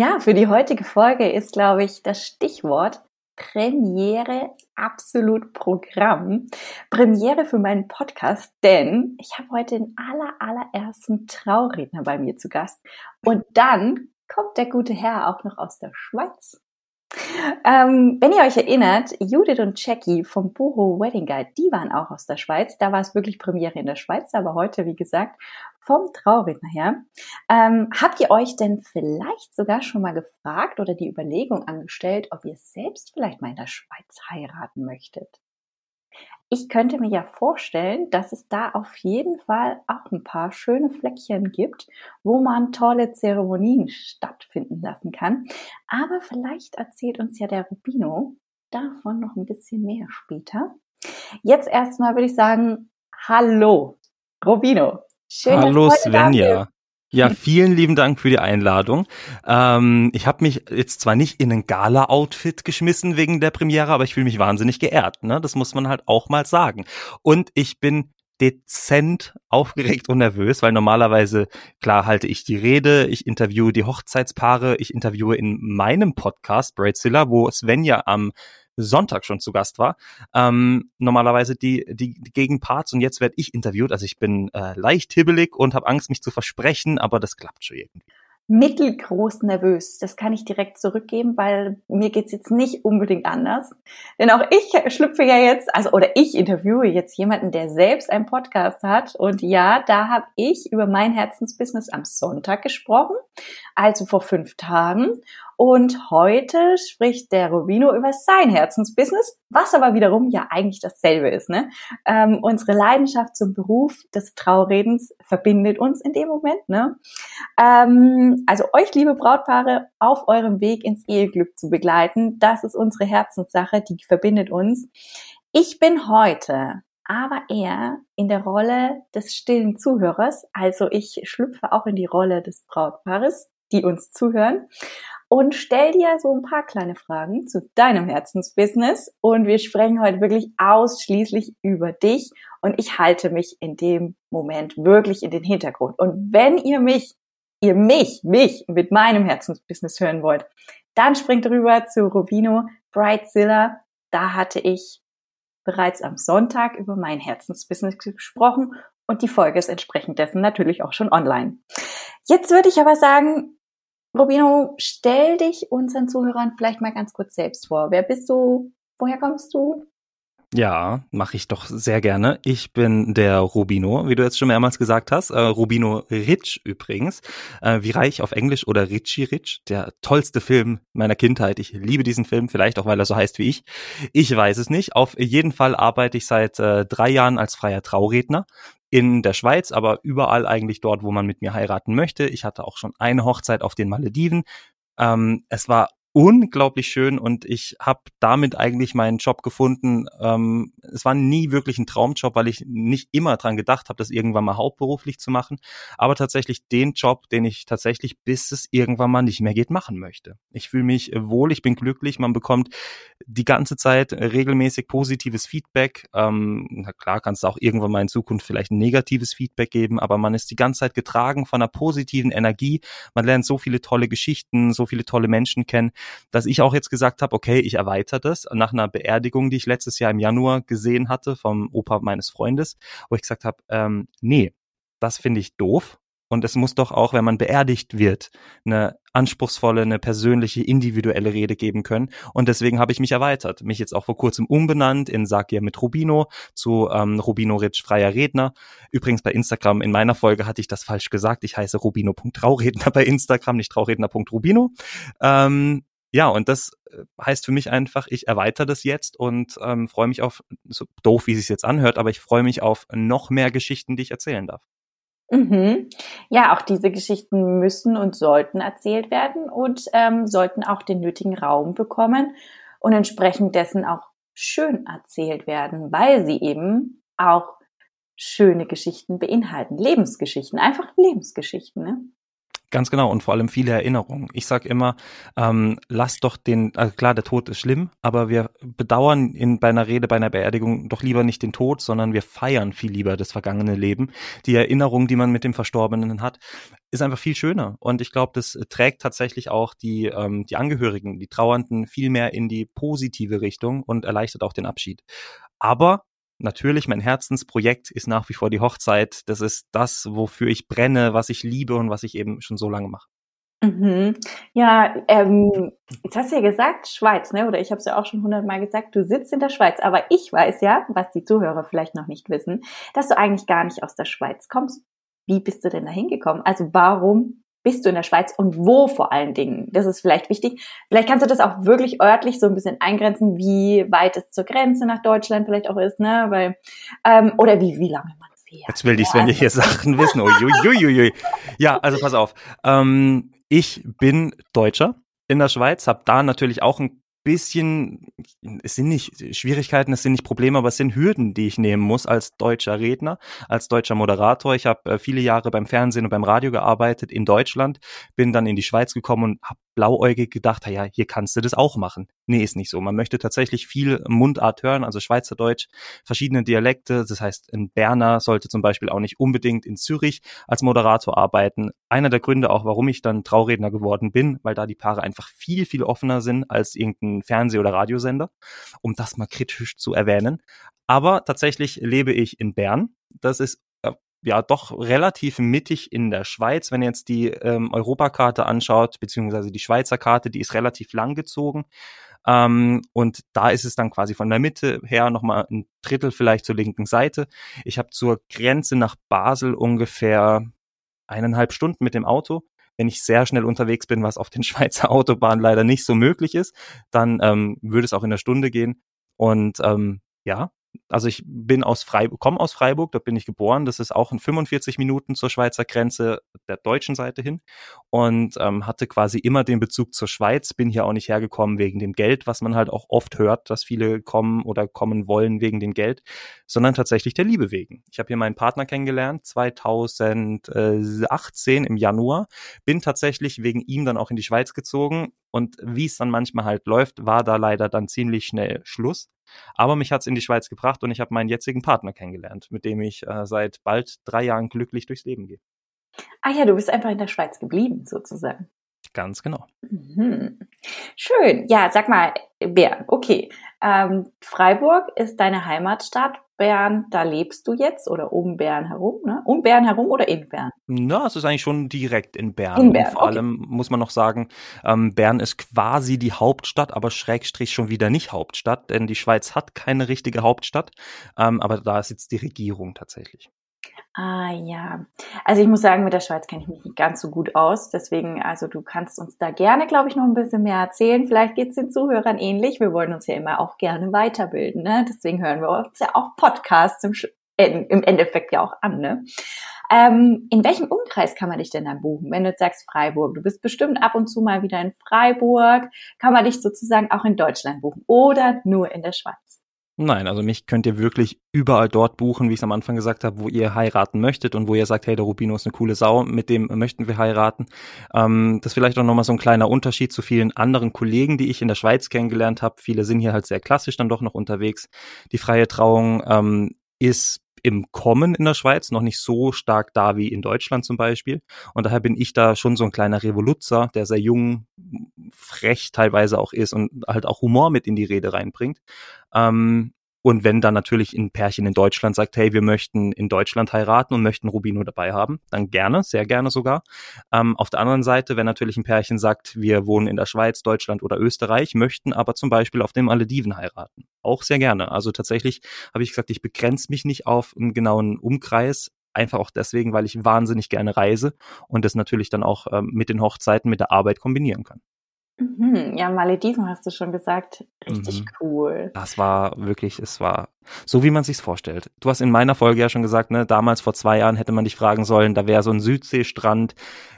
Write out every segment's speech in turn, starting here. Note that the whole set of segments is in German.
Ja, für die heutige Folge ist, glaube ich, das Stichwort Premiere absolut Programm. Premiere für meinen Podcast, denn ich habe heute den aller, allerersten Trauredner bei mir zu Gast. Und dann kommt der gute Herr auch noch aus der Schweiz. Ähm, wenn ihr euch erinnert, Judith und Jackie vom Boho Wedding Guide, die waren auch aus der Schweiz. Da war es wirklich Premiere in der Schweiz, aber heute, wie gesagt, vom Trauredner her. Ähm, habt ihr euch denn vielleicht sogar schon mal gefragt oder die Überlegung angestellt, ob ihr selbst vielleicht mal in der Schweiz heiraten möchtet? Ich könnte mir ja vorstellen, dass es da auf jeden Fall auch ein paar schöne Fleckchen gibt, wo man tolle Zeremonien stattfinden lassen kann. Aber vielleicht erzählt uns ja der Rubino davon noch ein bisschen mehr später. Jetzt erstmal würde ich sagen, hallo, Rubino. Schön, hallo Svenja. Ja, vielen lieben Dank für die Einladung. Ähm, ich habe mich jetzt zwar nicht in ein Gala-Outfit geschmissen wegen der Premiere, aber ich fühle mich wahnsinnig geehrt. Ne? Das muss man halt auch mal sagen. Und ich bin dezent aufgeregt und nervös, weil normalerweise, klar, halte ich die Rede, ich interviewe die Hochzeitspaare, ich interviewe in meinem Podcast Braidzilla, wo Svenja am Sonntag schon zu Gast war. Ähm, normalerweise die, die, Gegenparts und jetzt werde ich interviewt. Also ich bin äh, leicht hibbelig und habe Angst, mich zu versprechen, aber das klappt schon irgendwie mittelgroß nervös. Das kann ich direkt zurückgeben, weil mir geht's jetzt nicht unbedingt anders. Denn auch ich schlüpfe ja jetzt, also oder ich interviewe jetzt jemanden, der selbst einen Podcast hat. Und ja, da habe ich über mein Herzensbusiness am Sonntag gesprochen, also vor fünf Tagen. Und heute spricht der Rubino über sein Herzensbusiness, was aber wiederum ja eigentlich dasselbe ist. Ne? Ähm, unsere Leidenschaft zum Beruf des Trauredens verbindet uns in dem Moment. Ne? Ähm, also euch, liebe Brautpaare, auf eurem Weg ins Eheglück zu begleiten, das ist unsere Herzenssache, die verbindet uns. Ich bin heute aber eher in der Rolle des stillen Zuhörers. Also ich schlüpfe auch in die Rolle des Brautpaares, die uns zuhören und stell dir so ein paar kleine Fragen zu deinem Herzensbusiness und wir sprechen heute wirklich ausschließlich über dich und ich halte mich in dem Moment wirklich in den Hintergrund. Und wenn ihr mich, ihr mich, mich mit meinem Herzensbusiness hören wollt, dann springt rüber zu Rubino Brightzilla. Da hatte ich bereits am Sonntag über mein Herzensbusiness gesprochen und die Folge ist entsprechend dessen natürlich auch schon online. Jetzt würde ich aber sagen, Robino, stell dich unseren Zuhörern vielleicht mal ganz kurz selbst vor. Wer bist du? Woher kommst du? Ja, mache ich doch sehr gerne. Ich bin der Rubino, wie du jetzt schon mehrmals gesagt hast. Äh, Rubino Rich übrigens. Äh, wie reich auf Englisch oder Richie Rich. Der tollste Film meiner Kindheit. Ich liebe diesen Film, vielleicht auch, weil er so heißt wie ich. Ich weiß es nicht. Auf jeden Fall arbeite ich seit äh, drei Jahren als freier Trauredner in der Schweiz, aber überall eigentlich dort, wo man mit mir heiraten möchte. Ich hatte auch schon eine Hochzeit auf den Malediven. Ähm, es war unglaublich schön und ich habe damit eigentlich meinen Job gefunden. Ähm, es war nie wirklich ein Traumjob, weil ich nicht immer dran gedacht habe, das irgendwann mal hauptberuflich zu machen, aber tatsächlich den Job, den ich tatsächlich, bis es irgendwann mal nicht mehr geht, machen möchte. Ich fühle mich wohl, ich bin glücklich, man bekommt die ganze Zeit regelmäßig positives Feedback. Ähm, na klar, kannst du auch irgendwann mal in Zukunft vielleicht ein negatives Feedback geben, aber man ist die ganze Zeit getragen von einer positiven Energie. Man lernt so viele tolle Geschichten, so viele tolle Menschen kennen dass ich auch jetzt gesagt habe, okay, ich erweitere das nach einer Beerdigung, die ich letztes Jahr im Januar gesehen hatte vom Opa meines Freundes, wo ich gesagt habe, ähm, nee, das finde ich doof. Und es muss doch auch, wenn man beerdigt wird, eine anspruchsvolle, eine persönliche, individuelle Rede geben können. Und deswegen habe ich mich erweitert. Mich jetzt auch vor kurzem umbenannt in Sag ihr mit Rubino zu ähm, Rubino Ritsch freier Redner. Übrigens bei Instagram, in meiner Folge hatte ich das falsch gesagt. Ich heiße rubino.trauredner bei Instagram, nicht trauredner.rubino. Ähm, ja, und das äh, heißt für mich einfach, ich erweitere das jetzt und ähm, freue mich auf, so doof wie es sich jetzt anhört, aber ich freue mich auf noch mehr Geschichten, die ich erzählen darf. Mhm. Ja, auch diese Geschichten müssen und sollten erzählt werden und ähm, sollten auch den nötigen Raum bekommen und entsprechend dessen auch schön erzählt werden, weil sie eben auch schöne Geschichten beinhalten, Lebensgeschichten, einfach Lebensgeschichten. Ne? Ganz genau und vor allem viele Erinnerungen. Ich sag immer, ähm, lass doch den, also klar, der Tod ist schlimm, aber wir bedauern in, bei einer Rede, bei einer Beerdigung doch lieber nicht den Tod, sondern wir feiern viel lieber das vergangene Leben. Die Erinnerung, die man mit dem Verstorbenen hat, ist einfach viel schöner. Und ich glaube, das trägt tatsächlich auch die, ähm, die Angehörigen, die Trauernden viel mehr in die positive Richtung und erleichtert auch den Abschied. Aber natürlich, mein Herzensprojekt ist nach wie vor die Hochzeit. Das ist das, wofür ich brenne, was ich liebe und was ich eben schon so lange mache. Mhm. Ja, ähm, jetzt hast du ja gesagt, Schweiz, ne? Oder ich habe es ja auch schon hundertmal gesagt, du sitzt in der Schweiz. Aber ich weiß ja, was die Zuhörer vielleicht noch nicht wissen, dass du eigentlich gar nicht aus der Schweiz kommst. Wie bist du denn da hingekommen? Also warum bist du in der Schweiz und wo vor allen Dingen? Das ist vielleicht wichtig. Vielleicht kannst du das auch wirklich örtlich so ein bisschen eingrenzen, wie weit es zur Grenze nach Deutschland vielleicht auch ist, ne? Weil, ähm, oder wie, wie lange man fährt. Jetzt will die Svenja ja, hier Sachen wissen. Uiuiuiui. Ja, also pass auf. Ähm, ich bin Deutscher in der Schweiz, habe da natürlich auch ein bisschen, es sind nicht Schwierigkeiten, es sind nicht Probleme, aber es sind Hürden, die ich nehmen muss als deutscher Redner, als deutscher Moderator. Ich habe äh, viele Jahre beim Fernsehen und beim Radio gearbeitet in Deutschland, bin dann in die Schweiz gekommen und habe blauäugig gedacht, ja, hier kannst du das auch machen. Nee, ist nicht so. Man möchte tatsächlich viel Mundart hören, also Schweizerdeutsch, verschiedene Dialekte. Das heißt, ein Berner sollte zum Beispiel auch nicht unbedingt in Zürich als Moderator arbeiten. Einer der Gründe auch, warum ich dann Trauredner geworden bin, weil da die Paare einfach viel, viel offener sind als irgendein Fernseh- oder Radiosender, um das mal kritisch zu erwähnen. Aber tatsächlich lebe ich in Bern. Das ist äh, ja doch relativ mittig in der Schweiz. Wenn ihr jetzt die ähm, Europakarte anschaut, beziehungsweise die Schweizer Karte, die ist relativ lang gezogen. Ähm, und da ist es dann quasi von der Mitte her nochmal ein Drittel vielleicht zur linken Seite. Ich habe zur Grenze nach Basel ungefähr eineinhalb Stunden mit dem Auto. Wenn ich sehr schnell unterwegs bin, was auf den Schweizer Autobahnen leider nicht so möglich ist, dann ähm, würde es auch in der Stunde gehen. Und ähm, ja, also ich bin aus Freiburg, komme aus Freiburg, dort bin ich geboren. Das ist auch in 45 Minuten zur Schweizer Grenze der deutschen Seite hin und ähm, hatte quasi immer den Bezug zur Schweiz. Bin hier auch nicht hergekommen wegen dem Geld, was man halt auch oft hört, dass viele kommen oder kommen wollen wegen dem Geld, sondern tatsächlich der Liebe wegen. Ich habe hier meinen Partner kennengelernt 2018 im Januar, bin tatsächlich wegen ihm dann auch in die Schweiz gezogen und wie es dann manchmal halt läuft, war da leider dann ziemlich schnell Schluss. Aber mich hat's in die Schweiz gebracht und ich habe meinen jetzigen Partner kennengelernt, mit dem ich äh, seit bald drei Jahren glücklich durchs Leben gehe. Ah ja, du bist einfach in der Schweiz geblieben, sozusagen. Ganz genau. Mhm. Schön. Ja, sag mal, Bern, okay. Ähm, Freiburg ist deine Heimatstadt. Bern, da lebst du jetzt oder um Bern herum, ne? Um Bern herum oder in Bern? Na, es ist eigentlich schon direkt in Bern. In Bern. Und vor okay. allem muss man noch sagen, ähm, Bern ist quasi die Hauptstadt, aber Schrägstrich schon wieder nicht Hauptstadt, denn die Schweiz hat keine richtige Hauptstadt. Ähm, aber da ist jetzt die Regierung tatsächlich. Ah ja, also ich muss sagen, mit der Schweiz kenne ich mich nicht ganz so gut aus. Deswegen, also du kannst uns da gerne, glaube ich, noch ein bisschen mehr erzählen. Vielleicht geht es den Zuhörern ähnlich. Wir wollen uns ja immer auch gerne weiterbilden. Ne? Deswegen hören wir uns ja auch Podcasts im, im Endeffekt ja auch an. Ne? Ähm, in welchem Umkreis kann man dich denn dann buchen? Wenn du sagst Freiburg, du bist bestimmt ab und zu mal wieder in Freiburg, kann man dich sozusagen auch in Deutschland buchen oder nur in der Schweiz? Nein, also mich könnt ihr wirklich überall dort buchen, wie ich es am Anfang gesagt habe, wo ihr heiraten möchtet und wo ihr sagt, hey, der Rubino ist eine coole Sau, mit dem möchten wir heiraten. Ähm, das ist vielleicht auch nochmal so ein kleiner Unterschied zu vielen anderen Kollegen, die ich in der Schweiz kennengelernt habe. Viele sind hier halt sehr klassisch dann doch noch unterwegs. Die freie Trauung ähm, ist im Kommen in der Schweiz noch nicht so stark da wie in Deutschland zum Beispiel. Und daher bin ich da schon so ein kleiner Revoluzer, der sehr jung, frech teilweise auch ist und halt auch Humor mit in die Rede reinbringt. Ähm, und wenn dann natürlich ein Pärchen in Deutschland sagt, hey, wir möchten in Deutschland heiraten und möchten Rubino dabei haben, dann gerne, sehr gerne sogar. Ähm, auf der anderen Seite, wenn natürlich ein Pärchen sagt, wir wohnen in der Schweiz, Deutschland oder Österreich, möchten aber zum Beispiel auf dem Malediven heiraten, auch sehr gerne. Also tatsächlich habe ich gesagt, ich begrenze mich nicht auf einen genauen Umkreis, einfach auch deswegen, weil ich wahnsinnig gerne reise und das natürlich dann auch ähm, mit den Hochzeiten, mit der Arbeit kombinieren kann. Mhm, ja, Malediven hast du schon gesagt. Richtig mhm. cool. Das war wirklich, es war so, wie man sich's vorstellt. Du hast in meiner Folge ja schon gesagt, ne, damals vor zwei Jahren hätte man dich fragen sollen, da wäre so ein Südseestrand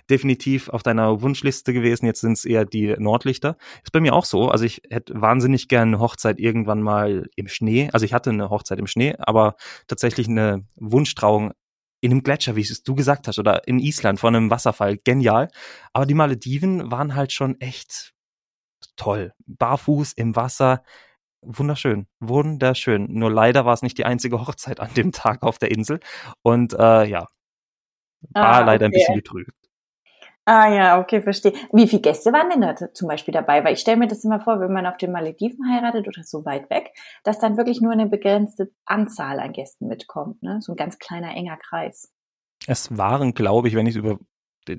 definitiv auf deiner Wunschliste gewesen. Jetzt sind es eher die Nordlichter. Ist bei mir auch so. Also ich hätte wahnsinnig gerne eine Hochzeit irgendwann mal im Schnee. Also ich hatte eine Hochzeit im Schnee, aber tatsächlich eine Wunschtrauung in einem Gletscher, wie es du gesagt hast, oder in Island vor einem Wasserfall. Genial. Aber die Malediven waren halt schon echt toll. Barfuß im Wasser. Wunderschön, wunderschön. Nur leider war es nicht die einzige Hochzeit an dem Tag auf der Insel. Und äh, ja, war ah, leider ein bisschen getrübt. Ah ja, okay, verstehe. Wie viele Gäste waren denn da zum Beispiel dabei? Weil ich stelle mir das immer vor, wenn man auf den Malediven heiratet oder so weit weg, dass dann wirklich nur eine begrenzte Anzahl an Gästen mitkommt, ne? So ein ganz kleiner, enger Kreis. Es waren, glaube ich, wenn ich es über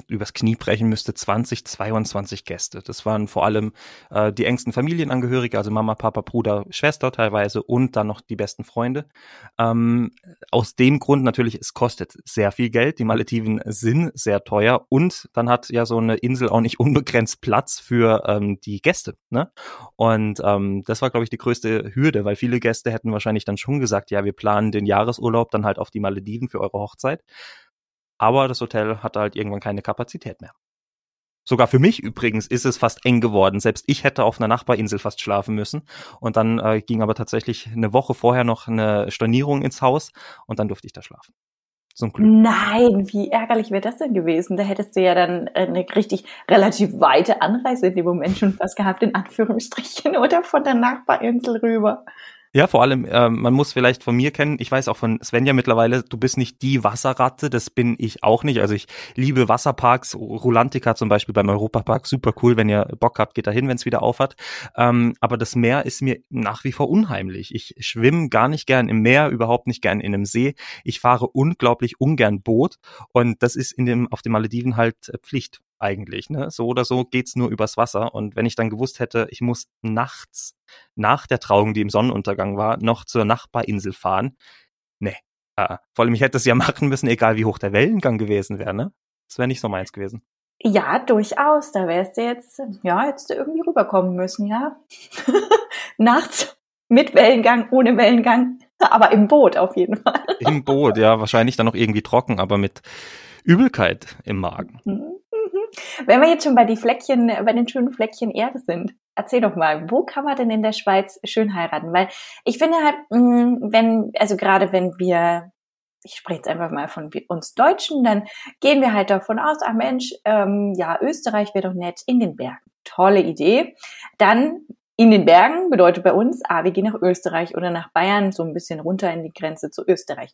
übers Knie brechen müsste, 20, 22 Gäste. Das waren vor allem äh, die engsten Familienangehörige, also Mama, Papa, Bruder, Schwester teilweise und dann noch die besten Freunde. Ähm, aus dem Grund natürlich, es kostet sehr viel Geld. Die Malediven sind sehr teuer und dann hat ja so eine Insel auch nicht unbegrenzt Platz für ähm, die Gäste. Ne? Und ähm, das war, glaube ich, die größte Hürde, weil viele Gäste hätten wahrscheinlich dann schon gesagt, ja, wir planen den Jahresurlaub dann halt auf die Malediven für eure Hochzeit. Aber das Hotel hatte halt irgendwann keine Kapazität mehr. Sogar für mich übrigens ist es fast eng geworden. Selbst ich hätte auf einer Nachbarinsel fast schlafen müssen. Und dann äh, ging aber tatsächlich eine Woche vorher noch eine Stornierung ins Haus und dann durfte ich da schlafen. Zum Glück. Nein, wie ärgerlich wäre das denn gewesen? Da hättest du ja dann eine richtig relativ weite Anreise in dem Moment schon fast gehabt, in Anführungsstrichen, oder von der Nachbarinsel rüber. Ja, vor allem, äh, man muss vielleicht von mir kennen, ich weiß auch von Svenja mittlerweile, du bist nicht die Wasserratte, das bin ich auch nicht. Also ich liebe Wasserparks, Rulantica zum Beispiel beim Europapark, super cool, wenn ihr Bock habt, geht da hin, wenn es wieder aufhat. Ähm, aber das Meer ist mir nach wie vor unheimlich. Ich schwimme gar nicht gern im Meer, überhaupt nicht gern in einem See. Ich fahre unglaublich ungern Boot und das ist in dem, auf den Malediven halt Pflicht eigentlich. Ne? So oder so geht's nur übers Wasser. Und wenn ich dann gewusst hätte, ich muss nachts nach der Trauung, die im Sonnenuntergang war, noch zur Nachbarinsel fahren, ne. Äh, vor allem, ich hätte es ja machen müssen, egal wie hoch der Wellengang gewesen wäre, ne? Das wäre nicht so meins gewesen. Ja, durchaus. Da wärst du jetzt, ja, jetzt irgendwie rüberkommen müssen, ja. Nachts mit Wellengang, ohne Wellengang, aber im Boot auf jeden Fall. Im Boot, ja, wahrscheinlich dann noch irgendwie trocken, aber mit Übelkeit im Magen. Mhm. Wenn wir jetzt schon bei die Fleckchen, bei den schönen Fleckchen Erde sind, erzähl doch mal, wo kann man denn in der Schweiz schön heiraten? Weil ich finde halt, mm, wenn, also gerade wenn wir, ich spreche jetzt einfach mal von uns Deutschen, dann gehen wir halt davon aus, ah Mensch, ähm, ja, Österreich wäre doch nett in den Bergen. Tolle Idee. Dann in den Bergen bedeutet bei uns, ah, wir gehen nach Österreich oder nach Bayern, so ein bisschen runter in die Grenze zu Österreich.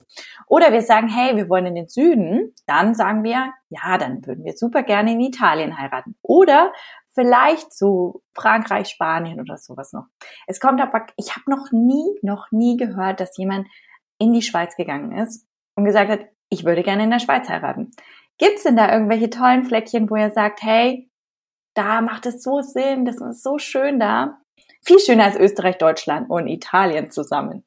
Oder wir sagen, hey, wir wollen in den Süden, dann sagen wir, ja, dann würden wir super gerne in Italien heiraten. Oder vielleicht so Frankreich, Spanien oder sowas noch. Es kommt aber, ich habe noch nie, noch nie gehört, dass jemand in die Schweiz gegangen ist und gesagt hat, ich würde gerne in der Schweiz heiraten. Gibt's denn da irgendwelche tollen Fleckchen, wo er sagt, hey, da macht es so Sinn, das ist so schön da. Viel schöner als Österreich, Deutschland und Italien zusammen.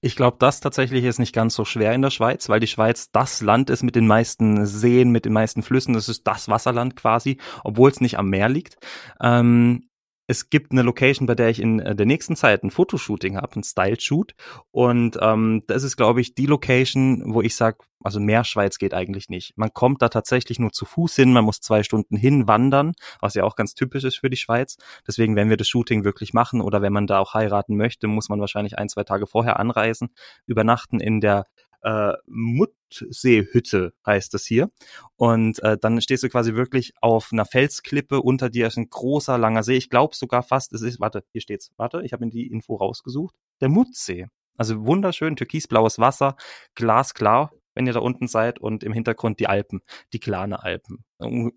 Ich glaube, das tatsächlich ist nicht ganz so schwer in der Schweiz, weil die Schweiz das Land ist mit den meisten Seen, mit den meisten Flüssen. Das ist das Wasserland quasi, obwohl es nicht am Meer liegt. Ähm, es gibt eine Location, bei der ich in äh, der nächsten Zeit ein Fotoshooting habe, ein Style-Shoot. Und ähm, das ist, glaube ich, die Location, wo ich sage, also mehr Schweiz geht eigentlich nicht. Man kommt da tatsächlich nur zu Fuß hin, man muss zwei Stunden hinwandern, was ja auch ganz typisch ist für die Schweiz. Deswegen, wenn wir das Shooting wirklich machen oder wenn man da auch heiraten möchte, muss man wahrscheinlich ein, zwei Tage vorher anreisen, übernachten in der äh, Muttseehütte heißt das hier. Und äh, dann stehst du quasi wirklich auf einer Felsklippe, unter dir ist ein großer, langer See. Ich glaube sogar fast, es ist, warte, hier steht's, warte, ich habe mir die Info rausgesucht. Der Muttsee. Also wunderschön, türkisblaues Wasser, glasklar, wenn ihr da unten seid und im Hintergrund die Alpen, die Klane Alpen.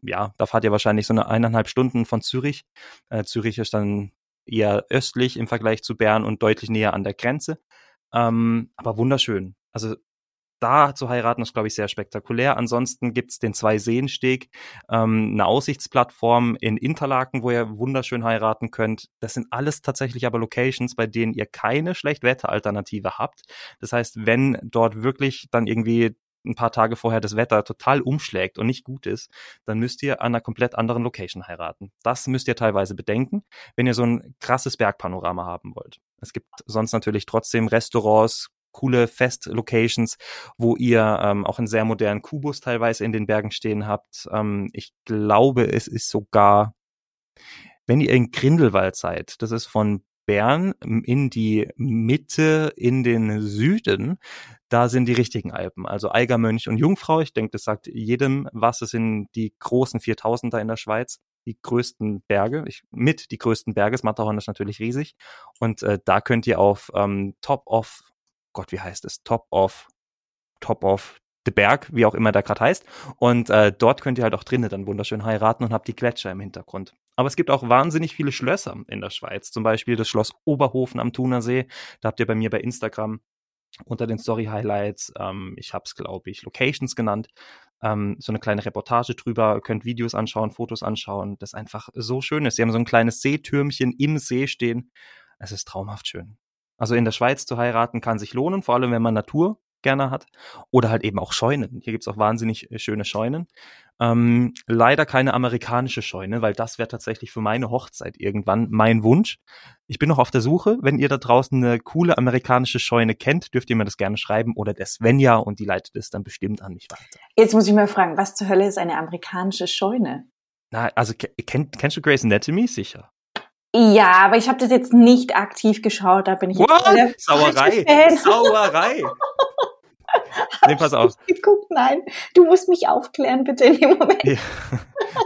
Ja, da fahrt ihr wahrscheinlich so eine eineinhalb Stunden von Zürich. Äh, Zürich ist dann eher östlich im Vergleich zu Bern und deutlich näher an der Grenze. Ähm, aber wunderschön. Also da zu heiraten ist, glaube ich, sehr spektakulär. Ansonsten gibt's den Zwei-Seensteg, ähm, eine Aussichtsplattform in Interlaken, wo ihr wunderschön heiraten könnt. Das sind alles tatsächlich aber Locations, bei denen ihr keine Schlechtwetteralternative habt. Das heißt, wenn dort wirklich dann irgendwie ein paar Tage vorher das Wetter total umschlägt und nicht gut ist, dann müsst ihr an einer komplett anderen Location heiraten. Das müsst ihr teilweise bedenken, wenn ihr so ein krasses Bergpanorama haben wollt. Es gibt sonst natürlich trotzdem Restaurants, coole Fest-Locations, wo ihr ähm, auch einen sehr modernen Kubus teilweise in den Bergen stehen habt. Ähm, ich glaube, es ist sogar, wenn ihr in Grindelwald seid, das ist von Bern in die Mitte, in den Süden, da sind die richtigen Alpen. Also Eigermönch und Jungfrau. Ich denke, das sagt jedem was. Es sind die großen 4000er in der Schweiz die größten Berge, ich, mit die größten Berge. Das Matterhorn ist natürlich riesig. Und äh, da könnt ihr auf ähm, Top of Gott, wie heißt es? Top of, Top of the Berg, wie auch immer der gerade heißt. Und äh, dort könnt ihr halt auch drinnen dann wunderschön heiraten und habt die Gletscher im Hintergrund. Aber es gibt auch wahnsinnig viele Schlösser in der Schweiz. Zum Beispiel das Schloss Oberhofen am Thunersee. Da habt ihr bei mir bei Instagram unter den Story Highlights, ähm, ich habe es glaube ich Locations genannt, ähm, so eine kleine Reportage drüber, könnt Videos anschauen, Fotos anschauen, das einfach so schön ist. Sie haben so ein kleines Seetürmchen im See stehen. Es ist traumhaft schön. Also in der Schweiz zu heiraten kann sich lohnen, vor allem wenn man Natur gerne hat. Oder halt eben auch Scheunen. Hier gibt's auch wahnsinnig äh, schöne Scheunen. Ähm, leider keine amerikanische Scheune, weil das wäre tatsächlich für meine Hochzeit irgendwann mein Wunsch. Ich bin noch auf der Suche. Wenn ihr da draußen eine coole amerikanische Scheune kennt, dürft ihr mir das gerne schreiben oder der Svenja und die leitet es dann bestimmt an mich weiter. Jetzt muss ich mal fragen, was zur Hölle ist eine amerikanische Scheune? Na, also kenn, kennst du Grey's Anatomy? Sicher. Ja, aber ich habe das jetzt nicht aktiv geschaut, da bin ich What? Sauerei. Sauerei. nee, pass auf. Geguckt, nein. Du musst mich aufklären, bitte in dem Moment. Ja.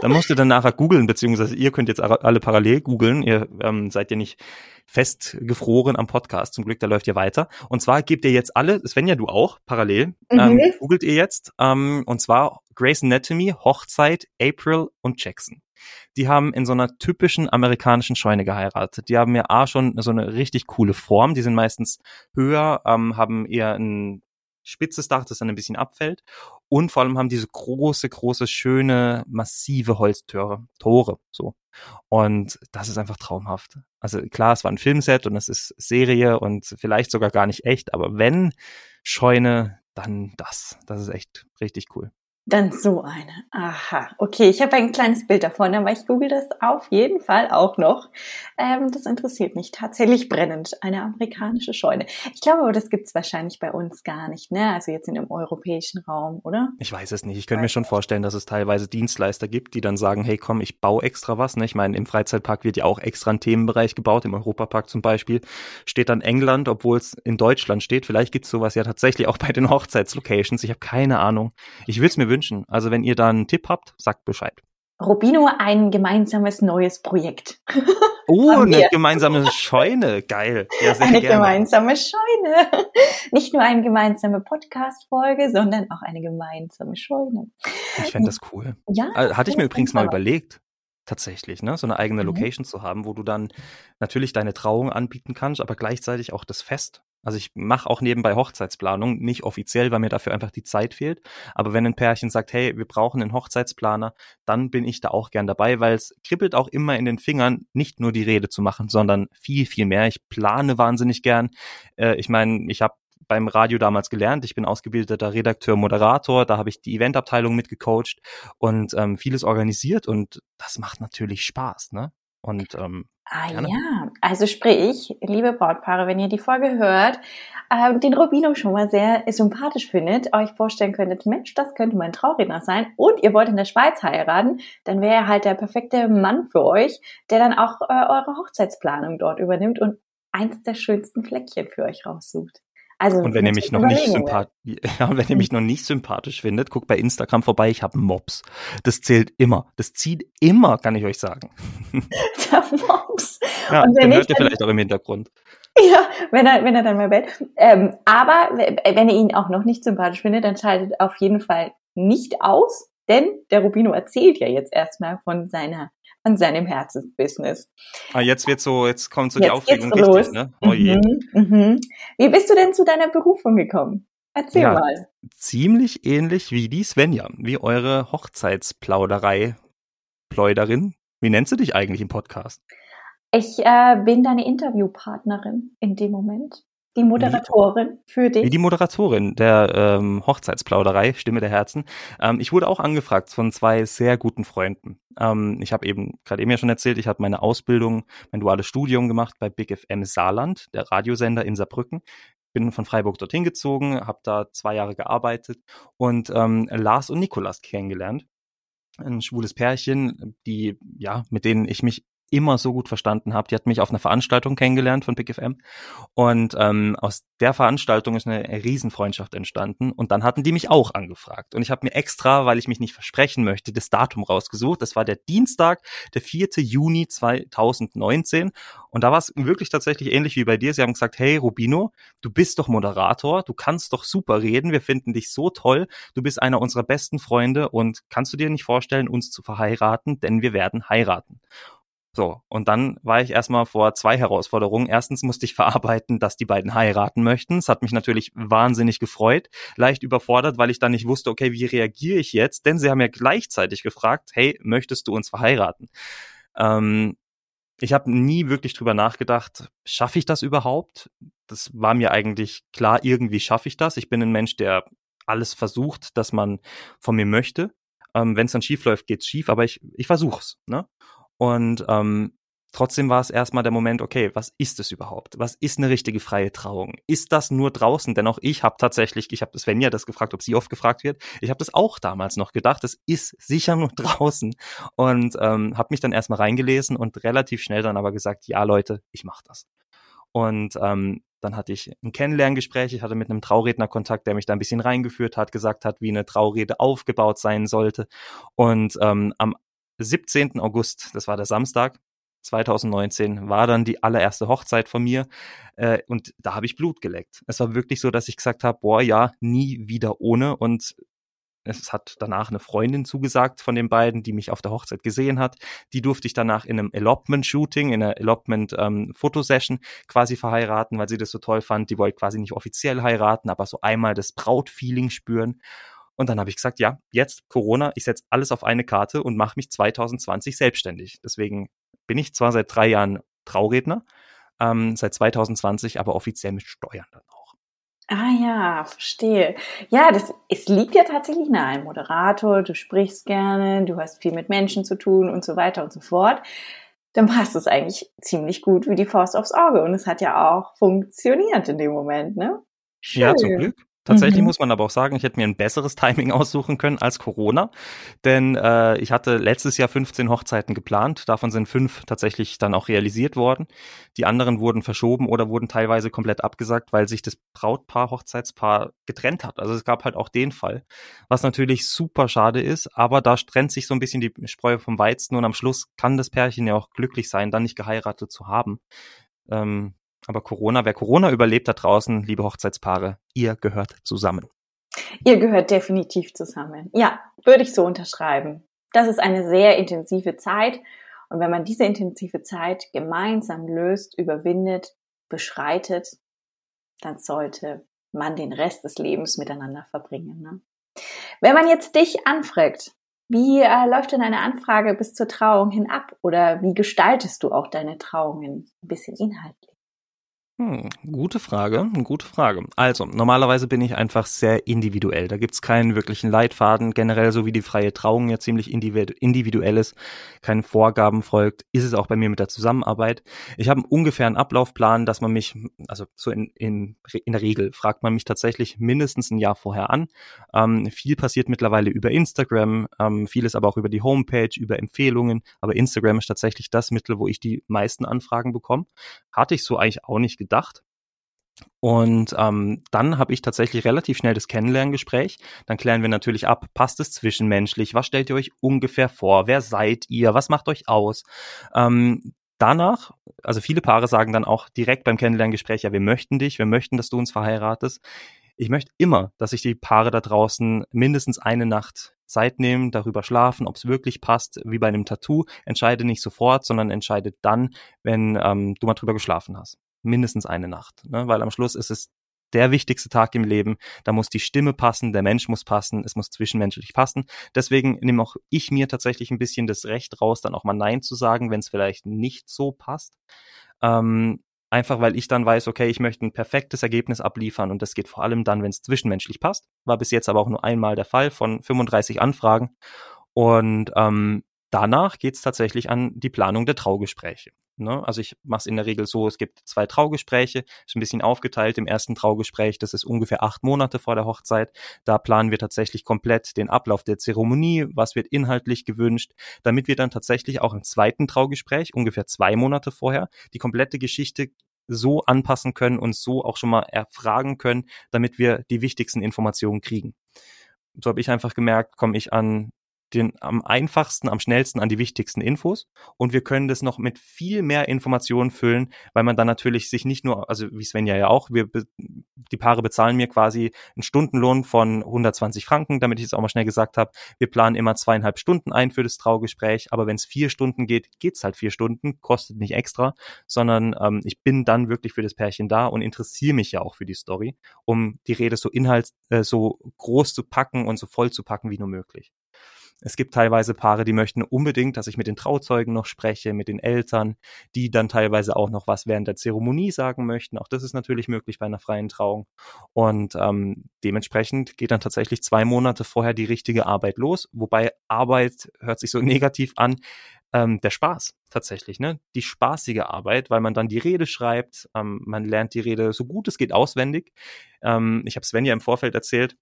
Dann musst du dann nachher googeln, beziehungsweise ihr könnt jetzt alle parallel googeln. Ihr ähm, seid ja nicht festgefroren am Podcast. Zum Glück, da läuft ihr weiter. Und zwar gebt ihr jetzt alle, Svenja, du auch, parallel, mhm. ähm, googelt ihr jetzt, ähm, und zwar Grace Anatomy, Hochzeit, April und Jackson die haben in so einer typischen amerikanischen Scheune geheiratet. Die haben ja A schon so eine richtig coole Form. Die sind meistens höher, ähm, haben eher ein spitzes Dach, das dann ein bisschen abfällt. Und vor allem haben diese große, große, schöne, massive Holztore, Tore, so. Und das ist einfach traumhaft. Also klar, es war ein Filmset und es ist Serie und vielleicht sogar gar nicht echt, aber wenn Scheune, dann das. Das ist echt richtig cool. Dann so eine. Aha. Okay, ich habe ein kleines Bild davon, aber ich google das auf jeden Fall auch noch. Ähm, das interessiert mich tatsächlich brennend. Eine amerikanische Scheune. Ich glaube aber, das gibt's wahrscheinlich bei uns gar nicht, ne? Also jetzt in dem europäischen Raum, oder? Ich weiß es nicht. Ich könnte mir schon vorstellen, dass es teilweise Dienstleister gibt, die dann sagen, hey komm, ich baue extra was. Ne? Ich meine, im Freizeitpark wird ja auch extra ein Themenbereich gebaut. Im Europapark zum Beispiel steht dann England, obwohl es in Deutschland steht. Vielleicht gibt's sowas ja tatsächlich auch bei den Hochzeitslocations. Ich habe keine Ahnung. Ich will es mir wünschen. Also wenn ihr da einen Tipp habt, sagt Bescheid. Rubino ein gemeinsames neues Projekt. Oh, eine gemeinsame Scheune. Geil. Ja, eine gerne. gemeinsame Scheune. Nicht nur eine gemeinsame Podcast-Folge, sondern auch eine gemeinsame Scheune. Ich fände das cool. Ja. Äh, hatte ich mir übrigens mal überlegt. Tatsächlich, ne? So eine eigene mhm. Location zu haben, wo du dann natürlich deine Trauung anbieten kannst, aber gleichzeitig auch das Fest. Also ich mache auch nebenbei Hochzeitsplanung, nicht offiziell, weil mir dafür einfach die Zeit fehlt. Aber wenn ein Pärchen sagt, hey, wir brauchen einen Hochzeitsplaner, dann bin ich da auch gern dabei, weil es kribbelt auch immer in den Fingern, nicht nur die Rede zu machen, sondern viel, viel mehr. Ich plane wahnsinnig gern. Äh, ich meine, ich habe beim Radio damals gelernt. Ich bin ausgebildeter Redakteur, Moderator. Da habe ich die Eventabteilung mitgecoacht und ähm, vieles organisiert und das macht natürlich Spaß, ne? Und ähm, Ah Gerne. ja, also sprich, liebe Brautpaare, wenn ihr die Folge hört, äh, den Rubino schon mal sehr sympathisch findet, euch vorstellen könntet, Mensch, das könnte mein Trauredner sein und ihr wollt in der Schweiz heiraten, dann wäre er halt der perfekte Mann für euch, der dann auch äh, eure Hochzeitsplanung dort übernimmt und eins der schönsten Fleckchen für euch raussucht. Also, und wenn ihr mich noch nicht sympathisch, ja, wenn ihr mich noch nicht sympathisch findet, guckt bei Instagram vorbei, ich habe Mobs. Das zählt immer. Das zieht immer, kann ich euch sagen. Der Mobs. Ja, und den hört ihr vielleicht auch im Hintergrund. Ja, wenn er, wenn er dann mal bellt. Ähm, aber wenn ihr ihn auch noch nicht sympathisch findet, dann schaltet auf jeden Fall nicht aus, denn der Rubino erzählt ja jetzt erstmal von seiner an seinem Herzensbusiness. Ah, jetzt wird so, jetzt kommt so jetzt die Aufregung richtig, los. ne? Oh je. Mhm, mhm. Wie bist du denn zu deiner Berufung gekommen? Erzähl ja, mal. Ziemlich ähnlich wie die Svenja, wie eure Hochzeitsplauderei, Pleuderin. Wie nennst du dich eigentlich im Podcast? Ich äh, bin deine Interviewpartnerin in dem Moment. Die Moderatorin für dich? Die Moderatorin der ähm, Hochzeitsplauderei, Stimme der Herzen. Ähm, ich wurde auch angefragt von zwei sehr guten Freunden. Ähm, ich habe eben gerade eben ja schon erzählt, ich habe meine Ausbildung, mein duales Studium gemacht bei Big FM Saarland, der Radiosender in Saarbrücken. Bin von Freiburg dorthin gezogen, habe da zwei Jahre gearbeitet und ähm, Lars und Nikolas kennengelernt ein schwules Pärchen, die ja, mit denen ich mich immer so gut verstanden habe. Die hat mich auf einer Veranstaltung kennengelernt von Big FM und ähm, aus der Veranstaltung ist eine Riesenfreundschaft entstanden und dann hatten die mich auch angefragt und ich habe mir extra, weil ich mich nicht versprechen möchte, das Datum rausgesucht. Das war der Dienstag, der 4. Juni 2019 und da war es wirklich tatsächlich ähnlich wie bei dir. Sie haben gesagt, hey Rubino, du bist doch Moderator, du kannst doch super reden, wir finden dich so toll, du bist einer unserer besten Freunde und kannst du dir nicht vorstellen, uns zu verheiraten, denn wir werden heiraten. So, und dann war ich erstmal vor zwei Herausforderungen. Erstens musste ich verarbeiten, dass die beiden heiraten möchten. Es hat mich natürlich wahnsinnig gefreut, leicht überfordert, weil ich dann nicht wusste, okay, wie reagiere ich jetzt? Denn sie haben ja gleichzeitig gefragt, hey, möchtest du uns verheiraten? Ähm, ich habe nie wirklich drüber nachgedacht, schaffe ich das überhaupt? Das war mir eigentlich klar, irgendwie schaffe ich das. Ich bin ein Mensch, der alles versucht, dass man von mir möchte. Ähm, Wenn es dann schief läuft, geht's schief, aber ich, ich versuch's. Ne? Und ähm, trotzdem war es erstmal der Moment, okay, was ist es überhaupt? Was ist eine richtige freie Trauung? Ist das nur draußen? Denn auch ich habe tatsächlich, ich habe Svenja das gefragt, ob sie oft gefragt wird. Ich habe das auch damals noch gedacht, es ist sicher nur draußen. Und ähm, habe mich dann erstmal reingelesen und relativ schnell dann aber gesagt, ja Leute, ich mache das. Und ähm, dann hatte ich ein Kennenlerngespräch. Ich hatte mit einem Trauredner Kontakt, der mich da ein bisschen reingeführt hat, gesagt hat, wie eine Traurede aufgebaut sein sollte. Und ähm, am 17. August, das war der Samstag 2019, war dann die allererste Hochzeit von mir äh, und da habe ich Blut geleckt. Es war wirklich so, dass ich gesagt habe, boah, ja, nie wieder ohne und es hat danach eine Freundin zugesagt von den beiden, die mich auf der Hochzeit gesehen hat. Die durfte ich danach in einem Elopement-Shooting, in einer Elopement-Fotosession ähm, quasi verheiraten, weil sie das so toll fand. Die wollte quasi nicht offiziell heiraten, aber so einmal das Brautfeeling spüren. Und dann habe ich gesagt, ja, jetzt Corona, ich setze alles auf eine Karte und mache mich 2020 selbstständig. Deswegen bin ich zwar seit drei Jahren Trauredner, ähm, seit 2020 aber offiziell mit Steuern dann auch. Ah ja, verstehe. Ja, das, es liegt ja tatsächlich nahe. Ein Moderator, du sprichst gerne, du hast viel mit Menschen zu tun und so weiter und so fort. Dann passt es eigentlich ziemlich gut wie die Faust aufs Auge. Und es hat ja auch funktioniert in dem Moment, ne? Schön. Ja, zum Glück. Tatsächlich mhm. muss man aber auch sagen, ich hätte mir ein besseres Timing aussuchen können als Corona, denn äh, ich hatte letztes Jahr 15 Hochzeiten geplant, davon sind fünf tatsächlich dann auch realisiert worden. Die anderen wurden verschoben oder wurden teilweise komplett abgesagt, weil sich das Brautpaar, Hochzeitspaar getrennt hat. Also es gab halt auch den Fall, was natürlich super schade ist, aber da trennt sich so ein bisschen die Spreu vom Weizen und am Schluss kann das Pärchen ja auch glücklich sein, dann nicht geheiratet zu haben. Ähm, aber Corona, wer Corona überlebt da draußen, liebe Hochzeitspaare, ihr gehört zusammen. Ihr gehört definitiv zusammen. Ja, würde ich so unterschreiben. Das ist eine sehr intensive Zeit. Und wenn man diese intensive Zeit gemeinsam löst, überwindet, beschreitet, dann sollte man den Rest des Lebens miteinander verbringen. Ne? Wenn man jetzt dich anfragt, wie äh, läuft denn eine Anfrage bis zur Trauung hin ab? Oder wie gestaltest du auch deine Trauungen ein bisschen inhaltlich? Hm, gute Frage, gute Frage. Also, normalerweise bin ich einfach sehr individuell. Da gibt's keinen wirklichen Leitfaden. Generell, so wie die freie Trauung ja ziemlich individuell ist, keinen Vorgaben folgt, ist es auch bei mir mit der Zusammenarbeit. Ich habe ungefähr einen Ablaufplan, dass man mich, also so in, in, in der Regel fragt man mich tatsächlich mindestens ein Jahr vorher an. Ähm, viel passiert mittlerweile über Instagram, ähm, vieles aber auch über die Homepage, über Empfehlungen. Aber Instagram ist tatsächlich das Mittel, wo ich die meisten Anfragen bekomme. Hatte ich so eigentlich auch nicht gedacht. Und ähm, dann habe ich tatsächlich relativ schnell das Kennenlerngespräch. Dann klären wir natürlich ab, passt es zwischenmenschlich? Was stellt ihr euch ungefähr vor? Wer seid ihr? Was macht euch aus? Ähm, danach, also viele Paare sagen dann auch direkt beim Kennenlerngespräch, ja, wir möchten dich, wir möchten, dass du uns verheiratest. Ich möchte immer, dass sich die Paare da draußen mindestens eine Nacht Zeit nehmen, darüber schlafen, ob es wirklich passt, wie bei einem Tattoo. Entscheide nicht sofort, sondern entscheide dann, wenn ähm, du mal drüber geschlafen hast mindestens eine Nacht, ne? weil am Schluss ist es der wichtigste Tag im Leben. Da muss die Stimme passen, der Mensch muss passen, es muss zwischenmenschlich passen. Deswegen nehme auch ich mir tatsächlich ein bisschen das Recht raus, dann auch mal Nein zu sagen, wenn es vielleicht nicht so passt. Ähm, Einfach weil ich dann weiß, okay, ich möchte ein perfektes Ergebnis abliefern und das geht vor allem dann, wenn es zwischenmenschlich passt. War bis jetzt aber auch nur einmal der Fall von 35 Anfragen. Und ähm, danach geht's tatsächlich an die Planung der Traugespräche. Ne? Also ich mache es in der Regel so, es gibt zwei Traugespräche, ist ein bisschen aufgeteilt. Im ersten Traugespräch, das ist ungefähr acht Monate vor der Hochzeit, da planen wir tatsächlich komplett den Ablauf der Zeremonie, was wird inhaltlich gewünscht, damit wir dann tatsächlich auch im zweiten Traugespräch, ungefähr zwei Monate vorher, die komplette Geschichte so anpassen können und so auch schon mal erfragen können, damit wir die wichtigsten Informationen kriegen. So habe ich einfach gemerkt, komme ich an den am einfachsten, am schnellsten an die wichtigsten Infos und wir können das noch mit viel mehr Informationen füllen, weil man dann natürlich sich nicht nur, also wie Svenja ja auch, wir die Paare bezahlen mir quasi einen Stundenlohn von 120 Franken, damit ich es auch mal schnell gesagt habe. Wir planen immer zweieinhalb Stunden ein für das Traugespräch, aber wenn es vier Stunden geht, geht's halt vier Stunden, kostet nicht extra, sondern ähm, ich bin dann wirklich für das Pärchen da und interessiere mich ja auch für die Story, um die Rede so inhalt äh, so groß zu packen und so voll zu packen wie nur möglich. Es gibt teilweise Paare, die möchten unbedingt, dass ich mit den Trauzeugen noch spreche, mit den Eltern, die dann teilweise auch noch was während der Zeremonie sagen möchten. Auch das ist natürlich möglich bei einer freien Trauung. Und ähm, dementsprechend geht dann tatsächlich zwei Monate vorher die richtige Arbeit los. Wobei Arbeit hört sich so negativ an. Ähm, der Spaß tatsächlich, ne? Die spaßige Arbeit, weil man dann die Rede schreibt, ähm, man lernt die Rede so gut es geht auswendig. Ähm, ich habe Sven ja im Vorfeld erzählt,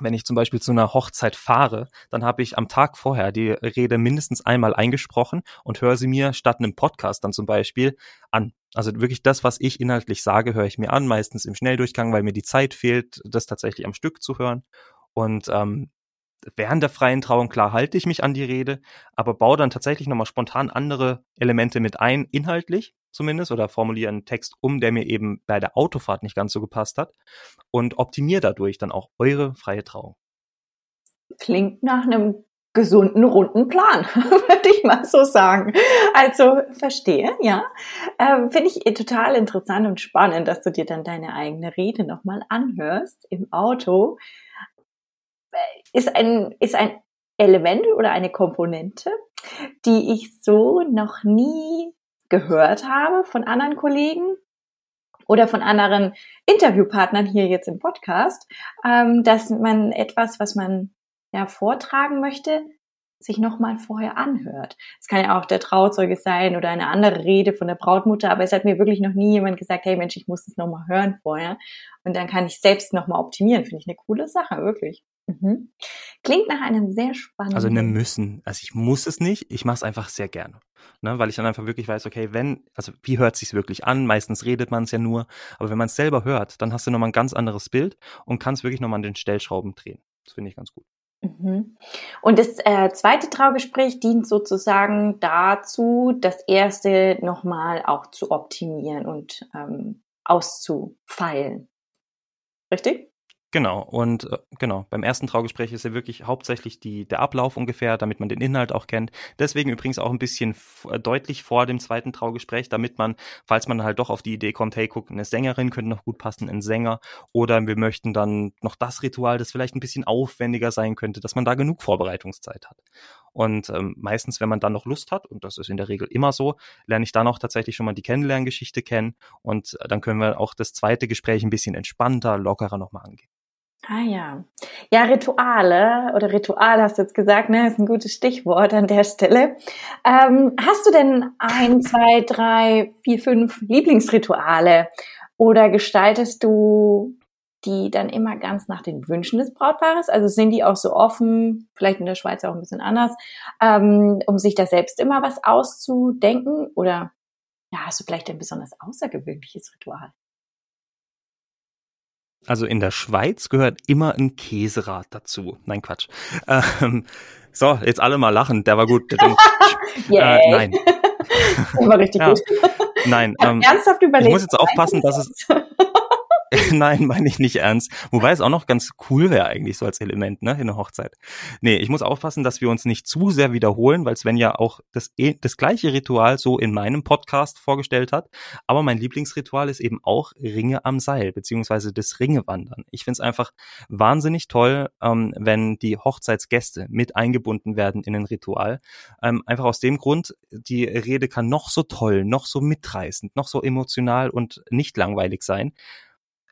wenn ich zum Beispiel zu einer Hochzeit fahre, dann habe ich am Tag vorher die Rede mindestens einmal eingesprochen und höre sie mir statt einem Podcast dann zum Beispiel an. Also wirklich das, was ich inhaltlich sage, höre ich mir an, meistens im Schnelldurchgang, weil mir die Zeit fehlt, das tatsächlich am Stück zu hören. Und ähm, während der freien Trauung, klar, halte ich mich an die Rede, aber baue dann tatsächlich nochmal spontan andere Elemente mit ein, inhaltlich zumindest, oder formuliere einen Text um, der mir eben bei der Autofahrt nicht ganz so gepasst hat und optimiere dadurch dann auch eure freie Trauung. Klingt nach einem gesunden, runden Plan, würde ich mal so sagen. Also verstehe, ja. Ähm, Finde ich total interessant und spannend, dass du dir dann deine eigene Rede nochmal anhörst im Auto ist ein, ist ein Element oder eine Komponente, die ich so noch nie gehört habe von anderen Kollegen oder von anderen Interviewpartnern hier jetzt im Podcast, ähm, dass man etwas, was man ja vortragen möchte, sich nochmal vorher anhört. Es kann ja auch der Trauzeuge sein oder eine andere Rede von der Brautmutter, aber es hat mir wirklich noch nie jemand gesagt, hey Mensch, ich muss es nochmal hören vorher. Und dann kann ich selbst nochmal optimieren. Finde ich eine coole Sache, wirklich. Mhm. Klingt nach einem sehr spannenden. Also eine müssen. Also ich muss es nicht, ich mache es einfach sehr gerne. Ne, weil ich dann einfach wirklich weiß, okay, wenn, also wie hört sich's wirklich an? Meistens redet man es ja nur, aber wenn man es selber hört, dann hast du nochmal ein ganz anderes Bild und kannst wirklich nochmal an den Stellschrauben drehen. Das finde ich ganz gut. Mhm. Und das äh, zweite Traugespräch dient sozusagen dazu, das erste nochmal auch zu optimieren und ähm, auszufeilen. Richtig? Genau, und äh, genau, beim ersten Traugespräch ist ja wirklich hauptsächlich die, der Ablauf ungefähr, damit man den Inhalt auch kennt. Deswegen übrigens auch ein bisschen äh, deutlich vor dem zweiten Traugespräch, damit man, falls man halt doch auf die Idee kommt, hey, guck, eine Sängerin könnte noch gut passen, ein Sänger, oder wir möchten dann noch das Ritual, das vielleicht ein bisschen aufwendiger sein könnte, dass man da genug Vorbereitungszeit hat. Und ähm, meistens, wenn man dann noch Lust hat, und das ist in der Regel immer so, lerne ich dann auch tatsächlich schon mal die Kennenlerngeschichte kennen und äh, dann können wir auch das zweite Gespräch ein bisschen entspannter, lockerer nochmal angehen. Ah ja. Ja, Rituale oder Ritual hast du jetzt gesagt, ne, ist ein gutes Stichwort an der Stelle. Ähm, hast du denn ein, zwei, drei, vier, fünf Lieblingsrituale oder gestaltest du die dann immer ganz nach den Wünschen des Brautpaares? Also sind die auch so offen, vielleicht in der Schweiz auch ein bisschen anders, ähm, um sich da selbst immer was auszudenken? Oder ja, hast du vielleicht ein besonders außergewöhnliches Ritual? Also in der Schweiz gehört immer ein Käserad dazu. Nein, Quatsch. Ähm, so, jetzt alle mal lachen. Der war gut. Der äh, nein. Der war richtig ja. gut. Nein. Ähm, ernsthaft überlegt. Ich muss jetzt aufpassen, dass es. Nein, meine ich nicht ernst. Wobei es auch noch ganz cool wäre eigentlich so als Element, ne, in einer Hochzeit. Nee, ich muss aufpassen, dass wir uns nicht zu sehr wiederholen, weil Sven ja auch das, eh, das gleiche Ritual so in meinem Podcast vorgestellt hat. Aber mein Lieblingsritual ist eben auch Ringe am Seil, beziehungsweise das Ringewandern. Ich finde es einfach wahnsinnig toll, ähm, wenn die Hochzeitsgäste mit eingebunden werden in ein Ritual. Ähm, einfach aus dem Grund, die Rede kann noch so toll, noch so mitreißend, noch so emotional und nicht langweilig sein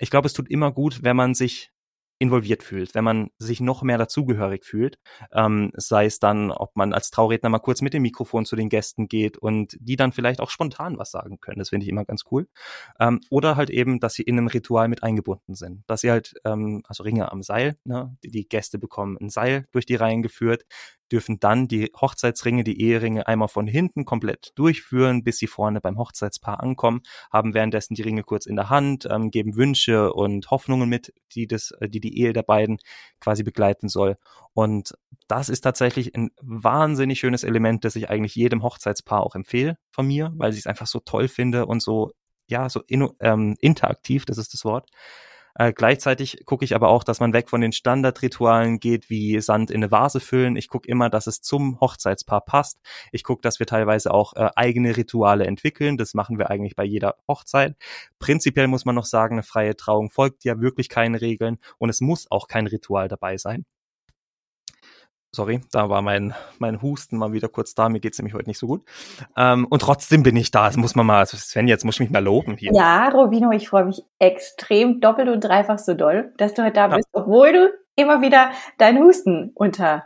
ich glaube, es tut immer gut, wenn man sich involviert fühlt, wenn man sich noch mehr dazugehörig fühlt, ähm, sei es dann, ob man als Trauredner mal kurz mit dem Mikrofon zu den Gästen geht und die dann vielleicht auch spontan was sagen können, das finde ich immer ganz cool, ähm, oder halt eben, dass sie in einem Ritual mit eingebunden sind, dass sie halt, ähm, also Ringe am Seil, ne, die, die Gäste bekommen ein Seil durch die Reihen geführt, dürfen dann die Hochzeitsringe, die Eheringe einmal von hinten komplett durchführen, bis sie vorne beim Hochzeitspaar ankommen, haben währenddessen die Ringe kurz in der Hand, ähm, geben Wünsche und Hoffnungen mit, die das, äh, die die Ehe der beiden quasi begleiten soll. Und das ist tatsächlich ein wahnsinnig schönes Element, das ich eigentlich jedem Hochzeitspaar auch empfehle von mir, weil ich es einfach so toll finde und so ja so in, ähm, interaktiv, das ist das Wort. Äh, gleichzeitig gucke ich aber auch, dass man weg von den Standardritualen geht, wie Sand in eine Vase füllen. Ich gucke immer, dass es zum Hochzeitspaar passt. Ich gucke, dass wir teilweise auch äh, eigene Rituale entwickeln. Das machen wir eigentlich bei jeder Hochzeit. Prinzipiell muss man noch sagen, eine freie Trauung folgt ja wirklich keinen Regeln und es muss auch kein Ritual dabei sein. Sorry, da war mein, mein Husten mal wieder kurz da. Mir geht's nämlich heute nicht so gut. Ähm, und trotzdem bin ich da. Das muss man mal, also Sven, jetzt muss ich mich mal loben hier. Ja, Robino, ich freue mich extrem doppelt und dreifach so doll, dass du heute da bist, ja. obwohl du immer wieder deinen Husten unter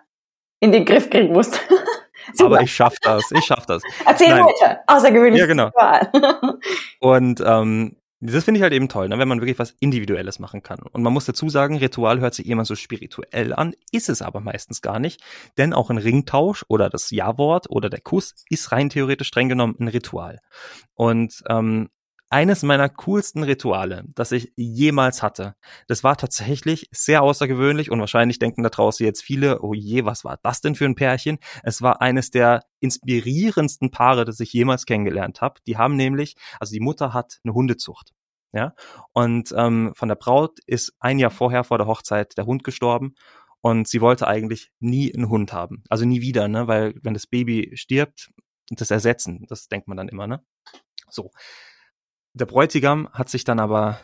in den Griff kriegen musst. Aber ich schaff das, ich schaff das. Erzähl Nein. weiter, außergewöhnlich. Ja, genau. und ähm, das finde ich halt eben toll, ne, wenn man wirklich was Individuelles machen kann. Und man muss dazu sagen, Ritual hört sich immer so spirituell an, ist es aber meistens gar nicht. Denn auch ein Ringtausch oder das Ja-Wort oder der Kuss ist rein theoretisch streng genommen ein Ritual. Und ähm, eines meiner coolsten Rituale, das ich jemals hatte. Das war tatsächlich sehr außergewöhnlich und wahrscheinlich denken da draußen jetzt viele, oh je, was war das denn für ein Pärchen? Es war eines der inspirierendsten Paare, das ich jemals kennengelernt habe. Die haben nämlich, also die Mutter hat eine Hundezucht. Ja, und ähm, von der Braut ist ein Jahr vorher vor der Hochzeit der Hund gestorben und sie wollte eigentlich nie einen Hund haben. Also nie wieder, ne? Weil wenn das Baby stirbt, das ersetzen, das denkt man dann immer, ne? So. Der Bräutigam hat sich dann aber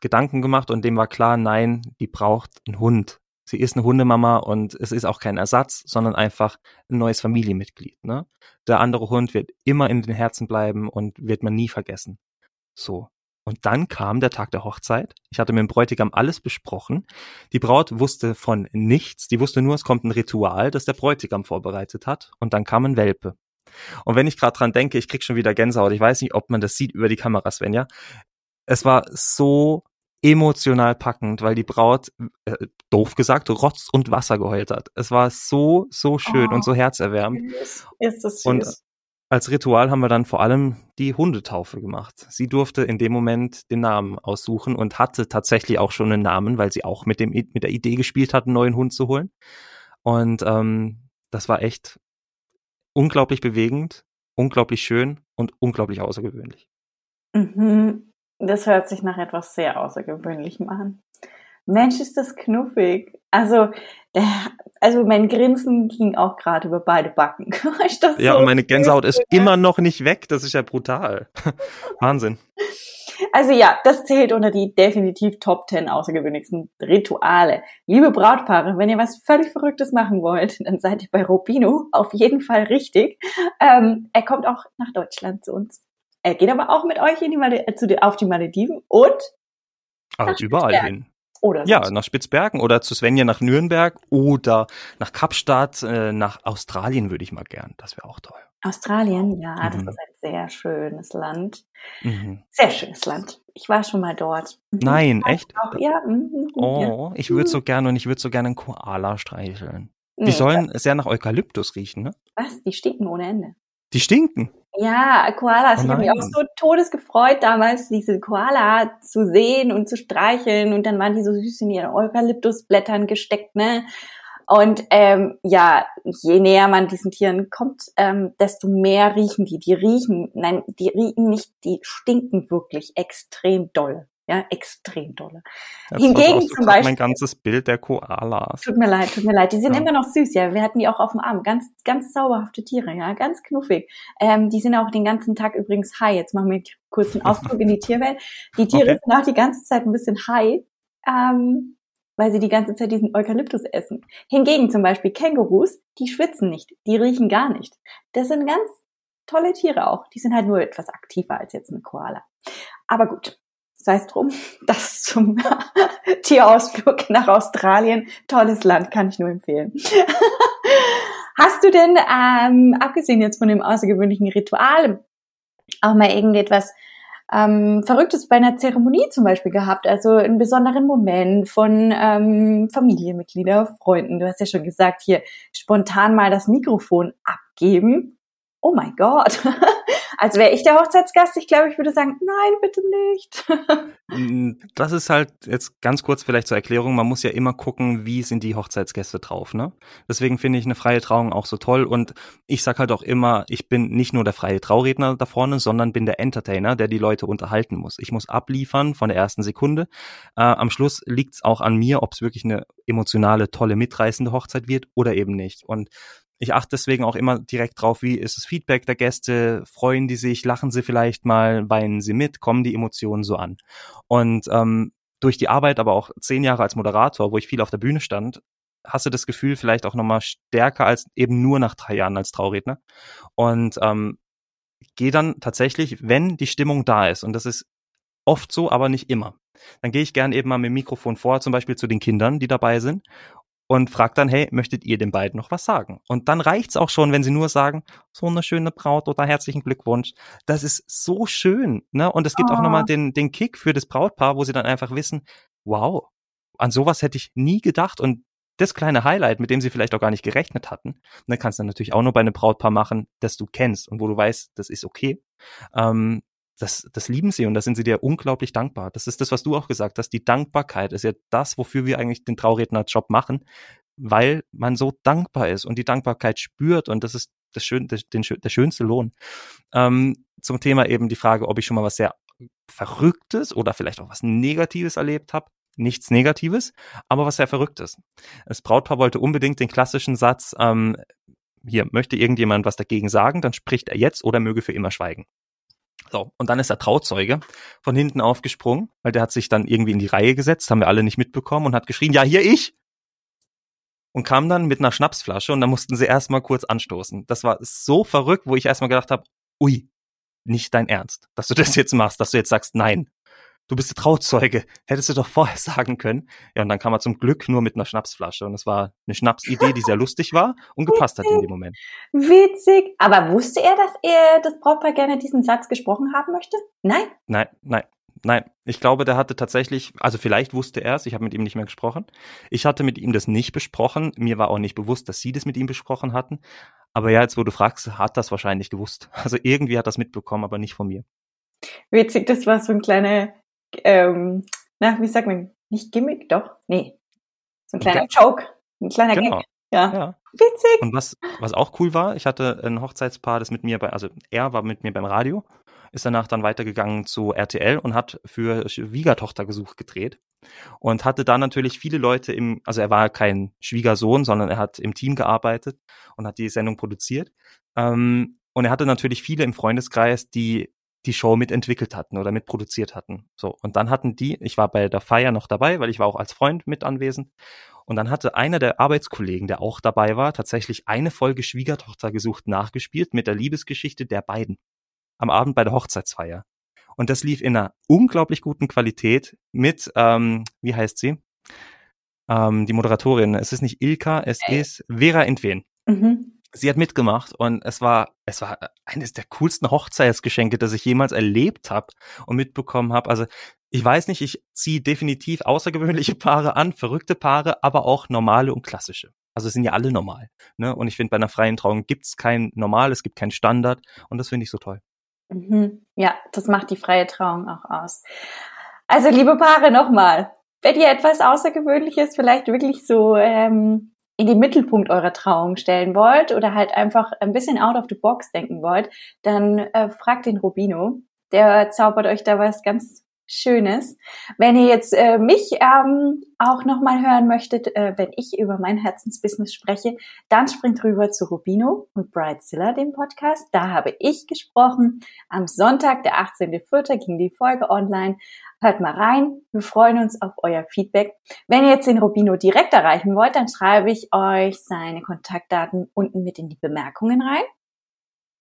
Gedanken gemacht und dem war klar, nein, die braucht einen Hund. Sie ist eine Hundemama und es ist auch kein Ersatz, sondern einfach ein neues Familienmitglied. Ne? Der andere Hund wird immer in den Herzen bleiben und wird man nie vergessen. So. Und dann kam der Tag der Hochzeit. Ich hatte mit dem Bräutigam alles besprochen. Die Braut wusste von nichts. Die wusste nur, es kommt ein Ritual, das der Bräutigam vorbereitet hat. Und dann kam ein Welpe. Und wenn ich gerade dran denke, ich krieg schon wieder Gänsehaut. Ich weiß nicht, ob man das sieht über die Kamera, Svenja. Es war so emotional packend, weil die Braut, äh, doof gesagt, Rotz und Wasser geheult hat. Es war so, so schön oh, und so herzerwärmend. Ist das süß. Und als Ritual haben wir dann vor allem die Hundetaufe gemacht. Sie durfte in dem Moment den Namen aussuchen und hatte tatsächlich auch schon einen Namen, weil sie auch mit, dem, mit der Idee gespielt hat, einen neuen Hund zu holen. Und ähm, das war echt unglaublich bewegend, unglaublich schön und unglaublich außergewöhnlich. Mhm. Das hört sich nach etwas sehr Außergewöhnlichem an. Mensch, ist das knuffig. Also, der, also mein Grinsen ging auch gerade über beide Backen. ja, so und meine Gänsehaut ist immer noch nicht weg. Das ist ja brutal. Wahnsinn. Also ja, das zählt unter die definitiv Top 10 außergewöhnlichsten Rituale. Liebe Brautpaare, wenn ihr was völlig Verrücktes machen wollt, dann seid ihr bei Robino auf jeden Fall richtig. Ähm, er kommt auch nach Deutschland zu uns. Er geht aber auch mit euch in die Mal zu, auf die Malediven und Ach, überall hin. Oder ja, nach Spitzbergen oder zu Svenja nach Nürnberg oder nach Kapstadt, äh, nach Australien würde ich mal gern. Das wäre auch toll. Australien, ja, mhm. das ist ein sehr schönes Land. Mhm. Sehr schönes Land. Ich war schon mal dort. Mhm. Nein, echt? Auch, ja. Mhm, oh, ja. ich würde so gerne und ich würde so gerne einen Koala streicheln. Die nee, sollen was? sehr nach Eukalyptus riechen, ne? Was? Die stinken ohne Ende. Die stinken? Ja, Koalas. Oh ich habe mich auch so todesgefreut, damals diese Koala zu sehen und zu streicheln. Und dann waren die so süß in ihren Eukalyptusblättern gesteckt, ne? Und ähm, ja, je näher man diesen Tieren kommt, ähm, desto mehr riechen die. Die riechen, nein, die riechen nicht, die stinken wirklich extrem doll. Ja, extrem dolle. Jetzt Hingegen zum Beispiel. mein ganzes Bild der Koalas. Tut mir leid, tut mir leid. Die sind ja. immer noch süß, ja. Wir hatten die auch auf dem Arm. Ganz, ganz zauberhafte Tiere, ja. Ganz knuffig. Ähm, die sind auch den ganzen Tag übrigens high. Jetzt machen wir kurz einen Ausflug in die Tierwelt. Die Tiere okay. sind auch die ganze Zeit ein bisschen high. Ähm, weil sie die ganze Zeit diesen Eukalyptus essen. Hingegen zum Beispiel Kängurus, die schwitzen nicht, die riechen gar nicht. Das sind ganz tolle Tiere auch. Die sind halt nur etwas aktiver als jetzt ein Koala. Aber gut, sei es drum, das zum Tierausflug nach Australien. Tolles Land, kann ich nur empfehlen. Hast du denn, ähm, abgesehen jetzt von dem außergewöhnlichen Ritual, auch mal irgendetwas ähm, Verrücktes bei einer Zeremonie zum Beispiel gehabt? Also einen besonderen Moment von ähm, Familienmitgliedern, Freunden. Du hast ja schon gesagt, hier spontan mal das Mikrofon abgeben oh mein Gott, als wäre ich der Hochzeitsgast, ich glaube, ich würde sagen, nein, bitte nicht. Mm, das ist halt jetzt ganz kurz vielleicht zur Erklärung, man muss ja immer gucken, wie sind die Hochzeitsgäste drauf, ne? Deswegen finde ich eine freie Trauung auch so toll und ich sag halt auch immer, ich bin nicht nur der freie Trauredner da vorne, sondern bin der Entertainer, der die Leute unterhalten muss. Ich muss abliefern von der ersten Sekunde. Äh, am Schluss liegt es auch an mir, ob es wirklich eine emotionale, tolle, mitreißende Hochzeit wird oder eben nicht. Und ich achte deswegen auch immer direkt drauf, wie ist das Feedback der Gäste, freuen die sich, lachen sie vielleicht mal, weinen sie mit, kommen die Emotionen so an. Und ähm, durch die Arbeit, aber auch zehn Jahre als Moderator, wo ich viel auf der Bühne stand, hast du das Gefühl vielleicht auch nochmal stärker als eben nur nach drei Jahren als Trauredner. Und ähm, gehe dann tatsächlich, wenn die Stimmung da ist, und das ist oft so, aber nicht immer, dann gehe ich gern eben mal mit dem Mikrofon vor, zum Beispiel zu den Kindern, die dabei sind, und fragt dann, hey, möchtet ihr den beiden noch was sagen? Und dann reicht's auch schon, wenn sie nur sagen, so eine schöne Braut oder herzlichen Glückwunsch. Das ist so schön, ne? Und es gibt oh. auch nochmal den, den Kick für das Brautpaar, wo sie dann einfach wissen, wow, an sowas hätte ich nie gedacht und das kleine Highlight, mit dem sie vielleicht auch gar nicht gerechnet hatten, dann kannst du natürlich auch nur bei einem Brautpaar machen, das du kennst und wo du weißt, das ist okay. Ähm, das, das lieben sie und da sind sie dir unglaublich dankbar. Das ist das, was du auch gesagt hast. Die Dankbarkeit ist ja das, wofür wir eigentlich den Trauredner-Job machen, weil man so dankbar ist und die Dankbarkeit spürt und das ist das schön, das, den, der schönste Lohn. Ähm, zum Thema eben die Frage, ob ich schon mal was sehr Verrücktes oder vielleicht auch was Negatives erlebt habe. Nichts Negatives, aber was sehr Verrücktes. Das Brautpaar wollte unbedingt den klassischen Satz, ähm, hier möchte irgendjemand was dagegen sagen, dann spricht er jetzt oder möge für immer schweigen. So, und dann ist der Trauzeuge von hinten aufgesprungen, weil der hat sich dann irgendwie in die Reihe gesetzt, haben wir alle nicht mitbekommen und hat geschrien, ja, hier ich! Und kam dann mit einer Schnapsflasche und dann mussten sie erstmal kurz anstoßen. Das war so verrückt, wo ich erstmal gedacht habe, ui, nicht dein Ernst, dass du das jetzt machst, dass du jetzt sagst, nein du bist der Trauzeuge, hättest du doch vorher sagen können. Ja, und dann kam er zum Glück nur mit einer Schnapsflasche und es war eine Schnapsidee, die sehr lustig war und gepasst hat in dem Moment. Witzig. Aber wusste er, dass er das Brautpaar gerne diesen Satz gesprochen haben möchte? Nein? Nein, nein. Nein, ich glaube, der hatte tatsächlich, also vielleicht wusste er es, ich habe mit ihm nicht mehr gesprochen. Ich hatte mit ihm das nicht besprochen. Mir war auch nicht bewusst, dass sie das mit ihm besprochen hatten. Aber ja, jetzt wo du fragst, hat das wahrscheinlich gewusst. Also irgendwie hat das mitbekommen, aber nicht von mir. Witzig, das war so ein kleiner ähm, na, wie sagt man, nicht Gimmick, doch? Nee. So ein kleiner Gag. Joke, ein kleiner genau. Gag. Ja. ja. Witzig. Und was, was auch cool war, ich hatte ein Hochzeitspaar, das mit mir bei, also er war mit mir beim Radio, ist danach dann weitergegangen zu RTL und hat für Schwiegertochter gesucht gedreht und hatte da natürlich viele Leute im, also er war kein Schwiegersohn, sondern er hat im Team gearbeitet und hat die Sendung produziert. Ähm, und er hatte natürlich viele im Freundeskreis, die die Show mitentwickelt hatten oder mitproduziert hatten. So. Und dann hatten die, ich war bei der Feier noch dabei, weil ich war auch als Freund mit anwesend. Und dann hatte einer der Arbeitskollegen, der auch dabei war, tatsächlich eine Folge Schwiegertochter gesucht nachgespielt mit der Liebesgeschichte der beiden. Am Abend bei der Hochzeitsfeier. Und das lief in einer unglaublich guten Qualität mit, ähm, wie heißt sie? Ähm, die Moderatorin. Es ist nicht Ilka, es äh. ist Vera Entwen. Mhm sie hat mitgemacht und es war, es war eines der coolsten Hochzeitsgeschenke, das ich jemals erlebt habe und mitbekommen habe. Also ich weiß nicht, ich ziehe definitiv außergewöhnliche Paare an, verrückte Paare, aber auch normale und klassische. Also es sind ja alle normal. Ne? Und ich finde, bei einer freien Trauung gibt's kein Normal, es gibt keinen Standard und das finde ich so toll. Mhm. Ja, das macht die freie Trauung auch aus. Also liebe Paare, nochmal, wenn ihr etwas Außergewöhnliches, vielleicht wirklich so ähm, in den Mittelpunkt eurer Trauung stellen wollt oder halt einfach ein bisschen out of the box denken wollt, dann äh, fragt den Rubino. Der zaubert euch da was ganz Schönes. Wenn ihr jetzt äh, mich ähm, auch nochmal hören möchtet, äh, wenn ich über mein Herzensbusiness spreche, dann springt rüber zu Rubino und Brightzilla, dem Podcast. Da habe ich gesprochen. Am Sonntag, der 18.04. ging die Folge online. Hört mal rein. Wir freuen uns auf euer Feedback. Wenn ihr jetzt den Rubino direkt erreichen wollt, dann schreibe ich euch seine Kontaktdaten unten mit in die Bemerkungen rein.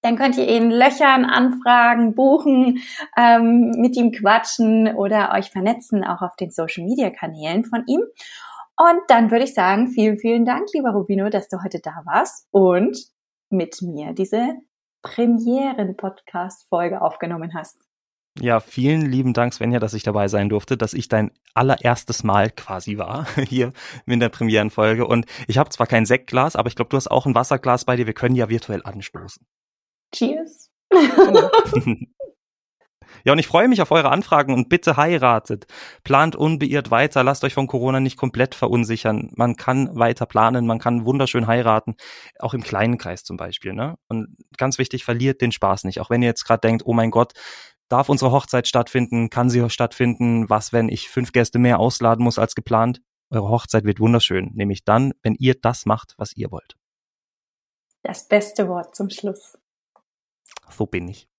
Dann könnt ihr ihn löchern, anfragen, buchen, ähm, mit ihm quatschen oder euch vernetzen, auch auf den Social-Media-Kanälen von ihm. Und dann würde ich sagen, vielen, vielen Dank, lieber Rubino, dass du heute da warst und mit mir diese Premieren-Podcast-Folge aufgenommen hast. Ja, vielen lieben Dank, Svenja, dass ich dabei sein durfte, dass ich dein allererstes Mal quasi war hier in der Premierenfolge. Und ich habe zwar kein Sektglas, aber ich glaube, du hast auch ein Wasserglas bei dir. Wir können ja virtuell anstoßen. Cheers. Ja, und ich freue mich auf eure Anfragen und bitte heiratet. Plant unbeirrt weiter, lasst euch von Corona nicht komplett verunsichern. Man kann weiter planen, man kann wunderschön heiraten, auch im kleinen Kreis zum Beispiel. Ne? Und ganz wichtig, verliert den Spaß nicht. Auch wenn ihr jetzt gerade denkt, oh mein Gott, darf unsere Hochzeit stattfinden, kann sie stattfinden, was, wenn ich fünf Gäste mehr ausladen muss als geplant? Eure Hochzeit wird wunderschön, nämlich dann, wenn ihr das macht, was ihr wollt. Das beste Wort zum Schluss. So bin ich.